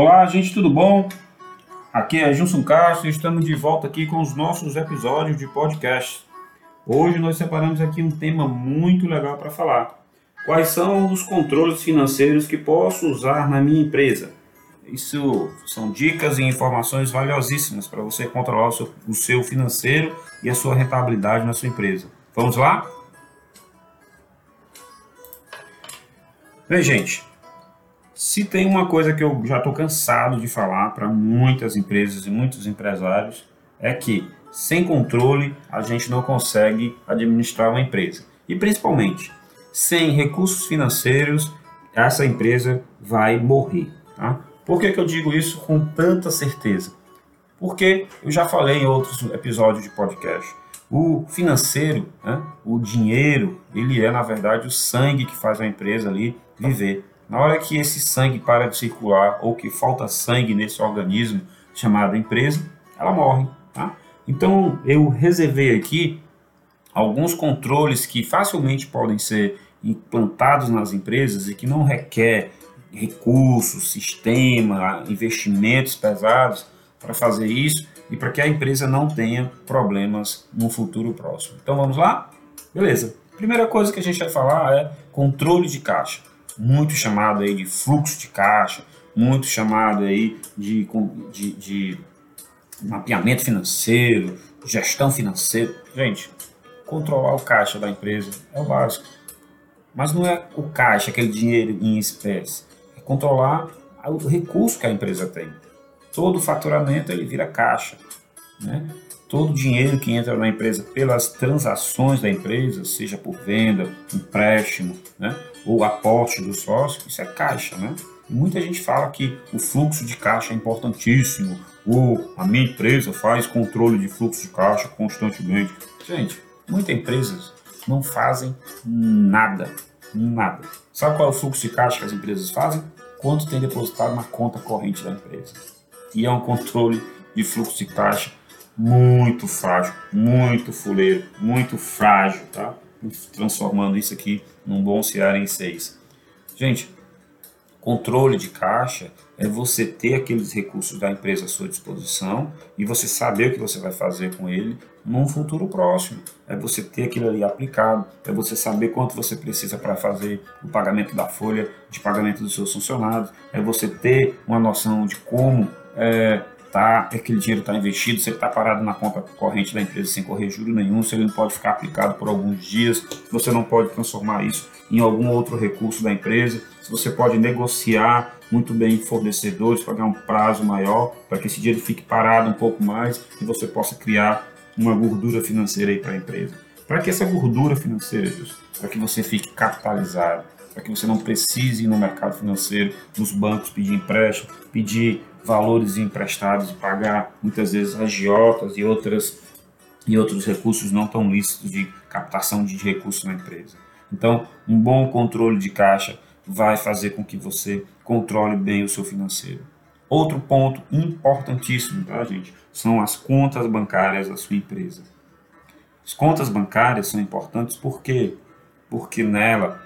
Olá, gente, tudo bom? Aqui é Gilson Castro e estamos de volta aqui com os nossos episódios de podcast. Hoje nós separamos aqui um tema muito legal para falar. Quais são os controles financeiros que posso usar na minha empresa? Isso são dicas e informações valiosíssimas para você controlar o seu, o seu financeiro e a sua rentabilidade na sua empresa. Vamos lá? Bem, gente, se tem uma coisa que eu já estou cansado de falar para muitas empresas e muitos empresários, é que sem controle a gente não consegue administrar uma empresa. E principalmente, sem recursos financeiros, essa empresa vai morrer. Tá? Por que, que eu digo isso com tanta certeza? Porque eu já falei em outros episódios de podcast. O financeiro, né, o dinheiro, ele é na verdade o sangue que faz a empresa ali viver. Na hora que esse sangue para de circular ou que falta sangue nesse organismo chamado empresa, ela morre. Tá? Então eu reservei aqui alguns controles que facilmente podem ser implantados nas empresas e que não requer recursos, sistema, investimentos pesados para fazer isso e para que a empresa não tenha problemas no futuro próximo. Então vamos lá? Beleza. Primeira coisa que a gente vai falar é controle de caixa, muito chamado aí de fluxo de caixa, muito chamado aí de, de, de mapeamento financeiro, gestão financeira. Gente, controlar o caixa da empresa é o básico. Mas não é o caixa, aquele dinheiro em espécie controlar o recurso que a empresa tem. Todo faturamento ele vira caixa. Né? Todo dinheiro que entra na empresa pelas transações da empresa, seja por venda, empréstimo, né? ou aporte do sócio, isso é caixa. Né? Muita gente fala que o fluxo de caixa é importantíssimo, ou a minha empresa faz controle de fluxo de caixa constantemente. Gente, muitas empresas não fazem nada, nada. Sabe qual é o fluxo de caixa que as empresas fazem? quanto tem depositado na conta corrente da empresa. E é um controle de fluxo de caixa muito frágil, muito fuleiro, muito frágil, tá? Transformando isso aqui num bom em 6. Gente, controle de caixa é você ter aqueles recursos da empresa à sua disposição e você saber o que você vai fazer com ele num futuro próximo. É você ter aquilo ali aplicado, é você saber quanto você precisa para fazer o pagamento da folha de pagamento dos seus funcionários, é você ter uma noção de como é, tá, aquele dinheiro está investido, se ele está parado na conta corrente da empresa sem correr juro nenhum, se ele não pode ficar aplicado por alguns dias, você não pode transformar isso em algum outro recurso da empresa, se você pode negociar muito bem fornecedores, pagar um prazo maior, para que esse dinheiro fique parado um pouco mais e você possa criar uma gordura financeira aí para a empresa. Para que essa gordura financeira, para que você fique capitalizado, para que você não precise ir no mercado financeiro, nos bancos pedir empréstimo, pedir valores emprestados pagar muitas vezes agiotas e outras e outros recursos não tão lícitos de captação de recursos na empresa. Então, um bom controle de caixa vai fazer com que você controle bem o seu financeiro. Outro ponto importantíssimo, tá, gente? São as contas bancárias da sua empresa. As contas bancárias são importantes por quê? Porque nela,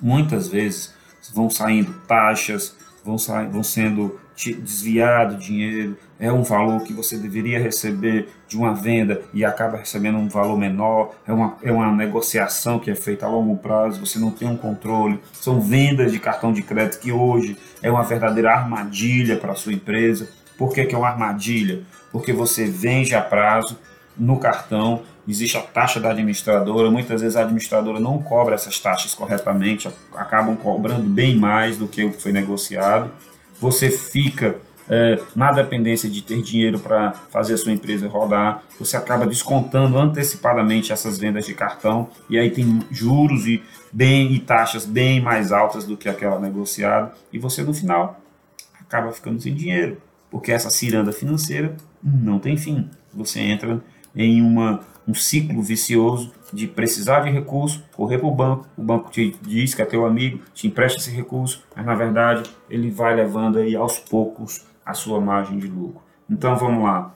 muitas vezes, vão saindo taxas, vão, sa vão sendo desviado dinheiro, é um valor que você deveria receber de uma venda e acaba recebendo um valor menor, é uma, é uma negociação que é feita a longo prazo, você não tem um controle, são vendas de cartão de crédito que hoje é uma verdadeira armadilha para a sua empresa. Por que, que é uma armadilha? Porque você vende a prazo no cartão, existe a taxa da administradora, muitas vezes a administradora não cobra essas taxas corretamente, acabam cobrando bem mais do que o que foi negociado você fica é, na dependência de ter dinheiro para fazer a sua empresa rodar, você acaba descontando antecipadamente essas vendas de cartão e aí tem juros e, bem, e taxas bem mais altas do que aquela negociada e você no final acaba ficando sem dinheiro, porque essa ciranda financeira não tem fim. Você entra em uma, um ciclo vicioso de precisar de recurso, correr para o banco, o banco te diz que é teu amigo, te empresta esse recurso, mas na verdade ele vai levando aí aos poucos a sua margem de lucro. Então vamos lá,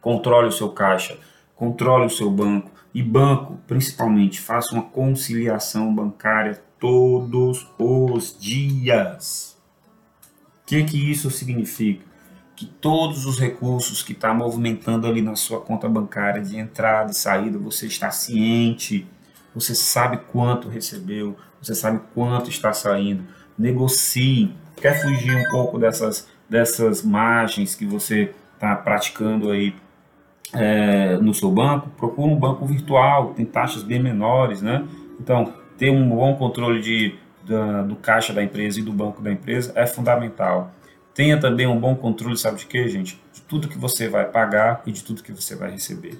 controle o seu caixa, controle o seu banco e banco, principalmente, faça uma conciliação bancária todos os dias. O que, que isso significa? Que todos os recursos que está movimentando ali na sua conta bancária de entrada e saída, você está ciente, você sabe quanto recebeu, você sabe quanto está saindo. Negocie. Quer fugir um pouco dessas, dessas margens que você está praticando aí é, no seu banco? Procure um banco virtual, tem taxas bem menores, né? Então, ter um bom controle de, da, do caixa da empresa e do banco da empresa é fundamental. Tenha também um bom controle, sabe de quê, gente? De tudo que você vai pagar e de tudo que você vai receber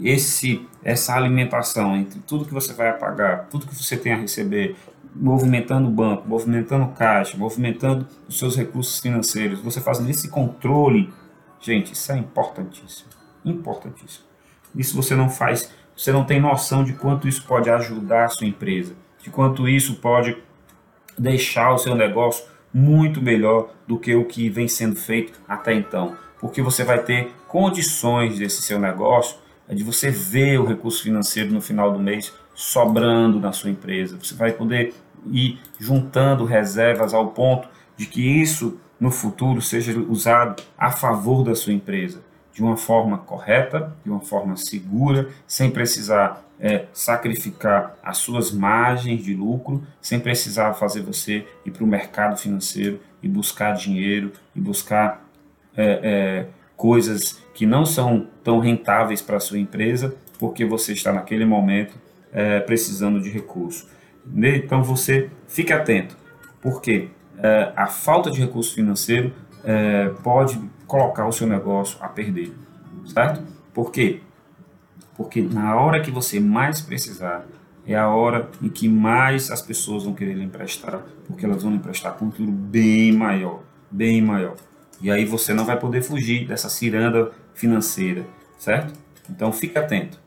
esse essa alimentação entre tudo que você vai pagar, tudo que você tem a receber, movimentando o banco, movimentando o caixa, movimentando os seus recursos financeiros, você fazendo esse controle, gente, isso é importantíssimo, importantíssimo. Isso você não faz, você não tem noção de quanto isso pode ajudar a sua empresa, de quanto isso pode deixar o seu negócio muito melhor do que o que vem sendo feito até então, porque você vai ter condições desse seu negócio é de você ver o recurso financeiro no final do mês sobrando na sua empresa. Você vai poder ir juntando reservas ao ponto de que isso no futuro seja usado a favor da sua empresa, de uma forma correta, de uma forma segura, sem precisar é, sacrificar as suas margens de lucro, sem precisar fazer você ir para o mercado financeiro e buscar dinheiro e buscar é, é, coisas que não são tão rentáveis para a sua empresa, porque você está naquele momento é, precisando de recurso. Então você fique atento, porque é, a falta de recurso financeiro é, pode colocar o seu negócio a perder, certo? Por quê? Porque na hora que você mais precisar, é a hora em que mais as pessoas vão querer lhe emprestar, porque elas vão lhe emprestar com um juro bem maior, bem maior. E aí você não vai poder fugir dessa ciranda financeira, certo? Então fique atento.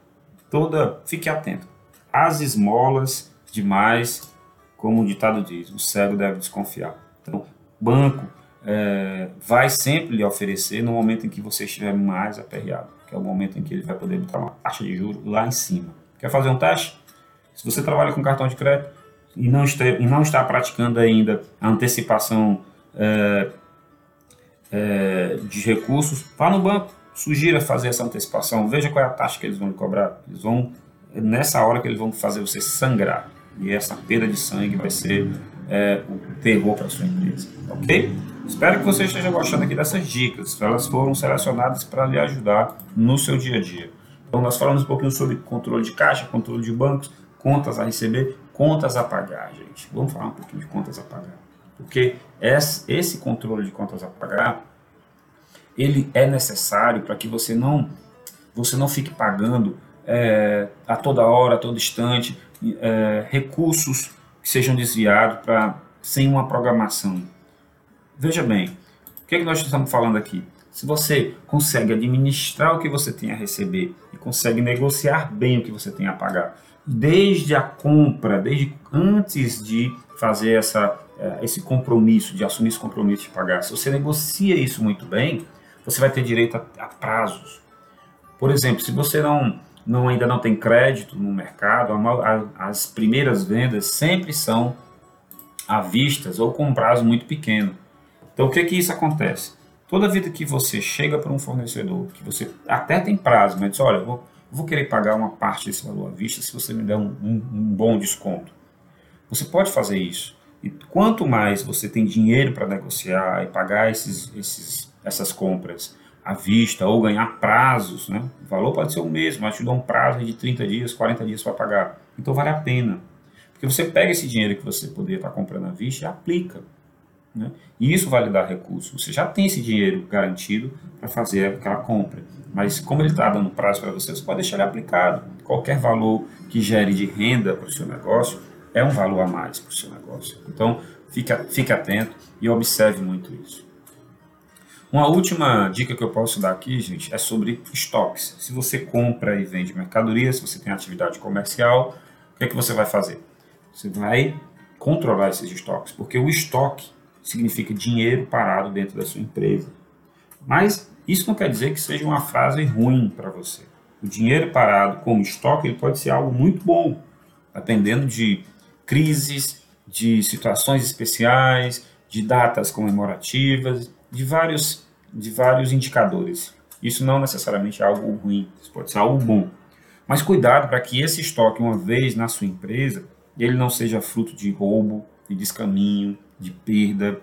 Toda, fique atento. As esmolas demais, como o ditado diz, o cego deve desconfiar. Então, banco vai sempre lhe oferecer no momento em que você estiver mais aperreado, que é o momento em que ele vai poder botar uma taxa de juros lá em cima. Quer fazer um teste? Se você trabalha com cartão de crédito e não está, e não está praticando ainda a antecipação é, é, de recursos, vá no banco, sugira fazer essa antecipação, veja qual é a taxa que eles vão lhe cobrar. Eles vão, nessa hora que eles vão fazer você sangrar. E essa perda de sangue vai ser é, o terror para sua empresa. Ok? Espero que você esteja gostando aqui dessas dicas. Elas foram selecionadas para lhe ajudar no seu dia a dia. Então, nós falamos um pouquinho sobre controle de caixa, controle de bancos, contas a receber, contas a pagar, gente. Vamos falar um pouquinho de contas a pagar. Porque esse controle de contas a pagar, ele é necessário para que você não, você não fique pagando é, a toda hora, a todo instante, é, recursos que sejam desviados para sem uma programação. Veja bem, o que, é que nós estamos falando aqui? Se você consegue administrar o que você tem a receber e consegue negociar bem o que você tem a pagar, desde a compra, desde antes de fazer essa é, esse compromisso, de assumir esse compromisso de pagar, se você negocia isso muito bem, você vai ter direito a, a prazos. Por exemplo, se você não, não ainda não tem crédito no mercado, a, a, as primeiras vendas sempre são à vistas ou com um prazo muito pequeno. Então, o que que isso acontece? Toda vida que você chega para um fornecedor, que você até tem prazo, mas diz, olha, vou, vou querer pagar uma parte desse valor à vista se você me der um, um, um bom desconto. Você pode fazer isso. E quanto mais você tem dinheiro para negociar e pagar esses, esses, essas compras à vista ou ganhar prazos, né? o valor pode ser o mesmo, mas te dá um prazo de 30 dias, 40 dias para pagar. Então vale a pena. Porque você pega esse dinheiro que você poderia estar comprando à vista e aplica. Né? E isso vai lhe dar recurso. Você já tem esse dinheiro garantido para fazer aquela compra. Mas como ele está dando prazo para você, você pode deixar ele aplicado. Qualquer valor que gere de renda para o seu negócio, é um valor a mais para o seu negócio. Então, fica, fique atento e observe muito isso. Uma última dica que eu posso dar aqui, gente, é sobre estoques. Se você compra e vende mercadoria, se você tem atividade comercial, o que é que você vai fazer? Você vai controlar esses estoques, porque o estoque significa dinheiro parado dentro da sua empresa. Mas isso não quer dizer que seja uma frase ruim para você. O dinheiro parado como estoque ele pode ser algo muito bom, dependendo de crises, de situações especiais, de datas comemorativas, de vários, de vários indicadores. Isso não necessariamente é algo ruim, isso pode ser algo bom. Mas cuidado para que esse estoque, uma vez na sua empresa, ele não seja fruto de roubo, de descaminho, de perda,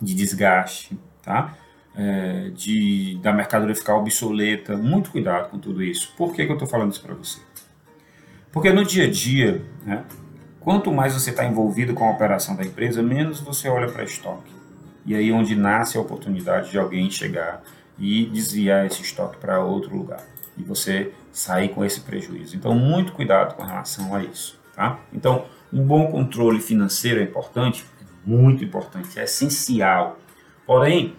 de desgaste, tá? É, de, da mercadoria ficar obsoleta. Muito cuidado com tudo isso. Por que, que eu estou falando isso para você? Porque no dia a dia, né, quanto mais você está envolvido com a operação da empresa, menos você olha para estoque. E aí onde nasce a oportunidade de alguém chegar e desviar esse estoque para outro lugar. E você sair com esse prejuízo. Então, muito cuidado com relação a isso. Tá? Então, um bom controle financeiro é importante, é muito importante, é essencial. Porém,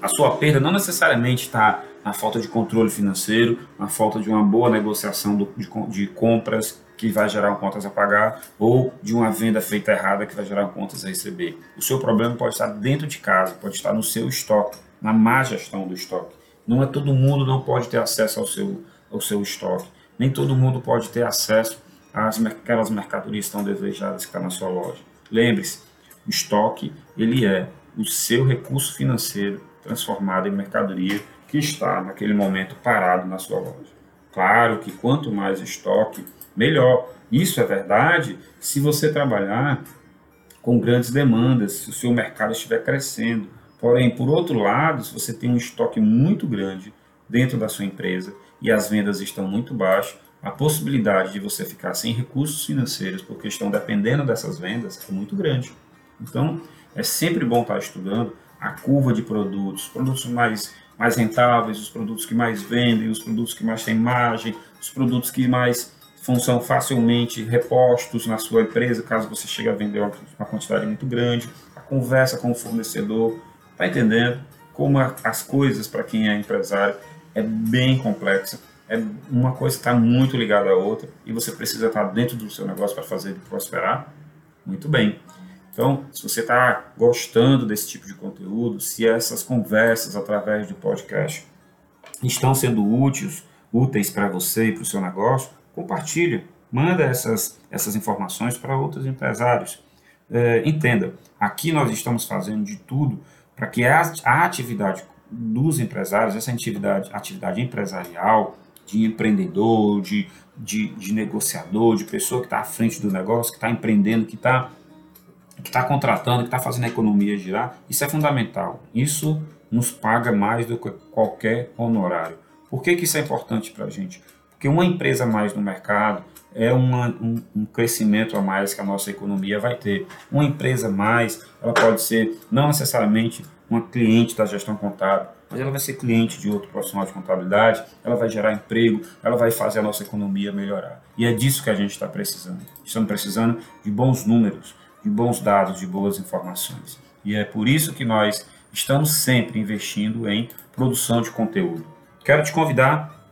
a sua perda não necessariamente está na falta de controle financeiro, na falta de uma boa negociação de, compras que vai gerar contas a pagar ou de uma venda feita errada que vai gerar contas a receber. O seu problema pode estar dentro de casa, pode estar no seu estoque, na má gestão do estoque. Não é todo mundo não pode ter acesso ao seu, ao seu estoque. Nem todo mundo pode ter acesso às aquelas mercadorias tão desejadas que estão tá na sua loja. Lembre-se, o estoque ele é o seu recurso financeiro transformado em mercadoria que está naquele momento parado na sua loja. Claro que quanto mais estoque, melhor. Isso é verdade se você trabalhar com grandes demandas, se o seu mercado estiver crescendo. Porém, por outro lado, se você tem um estoque muito grande dentro da sua empresa e as vendas estão muito baixas, a possibilidade de você ficar sem recursos financeiros porque estão dependendo dessas vendas é muito grande. Então, é sempre bom estar estudando a curva de produtos, produtos mais, mais rentáveis, os produtos que mais vendem, os produtos que mais têm margem, os produtos que mais são facilmente repostos na sua empresa, caso você chegue a vender uma quantidade muito grande, a conversa com o fornecedor, tá entendendo como as coisas para quem é empresário é bem complexa, é uma coisa está muito ligada à outra e você precisa estar dentro do seu negócio para fazer ele prosperar. Muito bem. Então, se você está gostando desse tipo de conteúdo, se essas conversas através do podcast estão sendo úteis, úteis para você e para o seu negócio, compartilhe, manda essas, essas informações para outros empresários. É, entenda, aqui nós estamos fazendo de tudo para que a, a, atividade dos empresários, essa atividade, atividade empresarial, de empreendedor, de, de, de negociador, de pessoa que está à frente do negócio, que está empreendendo, que está que está contratando, que está fazendo a economia girar, isso é fundamental. Isso nos paga mais do que qualquer honorário. Por que, que isso é importante para a gente? Porque uma empresa a mais no mercado é uma, um, um, crescimento a mais que a nossa economia vai ter. Uma empresa a mais, ela pode ser não necessariamente uma cliente da gestão contábil, mas ela vai ser cliente de outro profissional de contabilidade, ela vai gerar emprego, ela vai fazer a nossa economia melhorar. E é disso que a gente está precisando. Estamos precisando de bons números, de bons dados, de boas informações. E é por isso que nós estamos sempre investindo em produção de conteúdo. Quero te convidar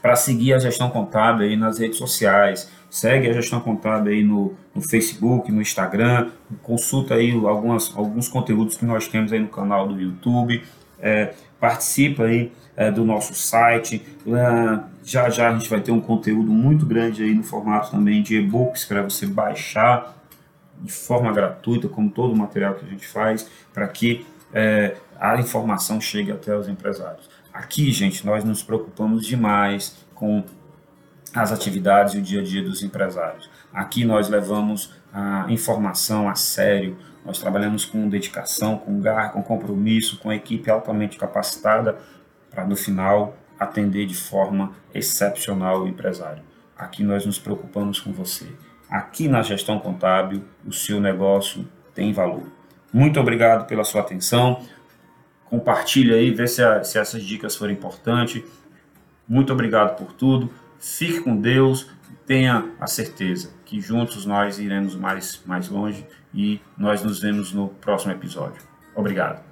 para seguir a Gestão Contábil aí nas redes sociais. Segue a Gestão Contábil aí no, no Facebook, no Instagram. Consulta aí algumas, alguns conteúdos que nós temos aí no canal do YouTube. É, participa aí é, do nosso site. já já a gente vai ter um conteúdo muito grande aí no formato também de e-books para você baixar de forma gratuita, como todo o material que a gente faz, para que é, a informação chegue até os empresários. Aqui, gente, nós nos preocupamos demais com as atividades e o dia a dia dos empresários. Aqui nós levamos a informação a sério, nós trabalhamos com dedicação, com garra, com compromisso, com equipe altamente capacitada para no final atender de forma excepcional o empresário. Aqui nós nos preocupamos com você. Aqui na gestão contábil, o seu negócio tem valor. Muito obrigado pela sua atenção. Compartilhe aí, vê se, a, se essas dicas foram importantes. Muito obrigado por tudo. Fique com Deus. Tenha a certeza que juntos nós iremos mais, mais longe e nós nos vemos no próximo episódio. Obrigado.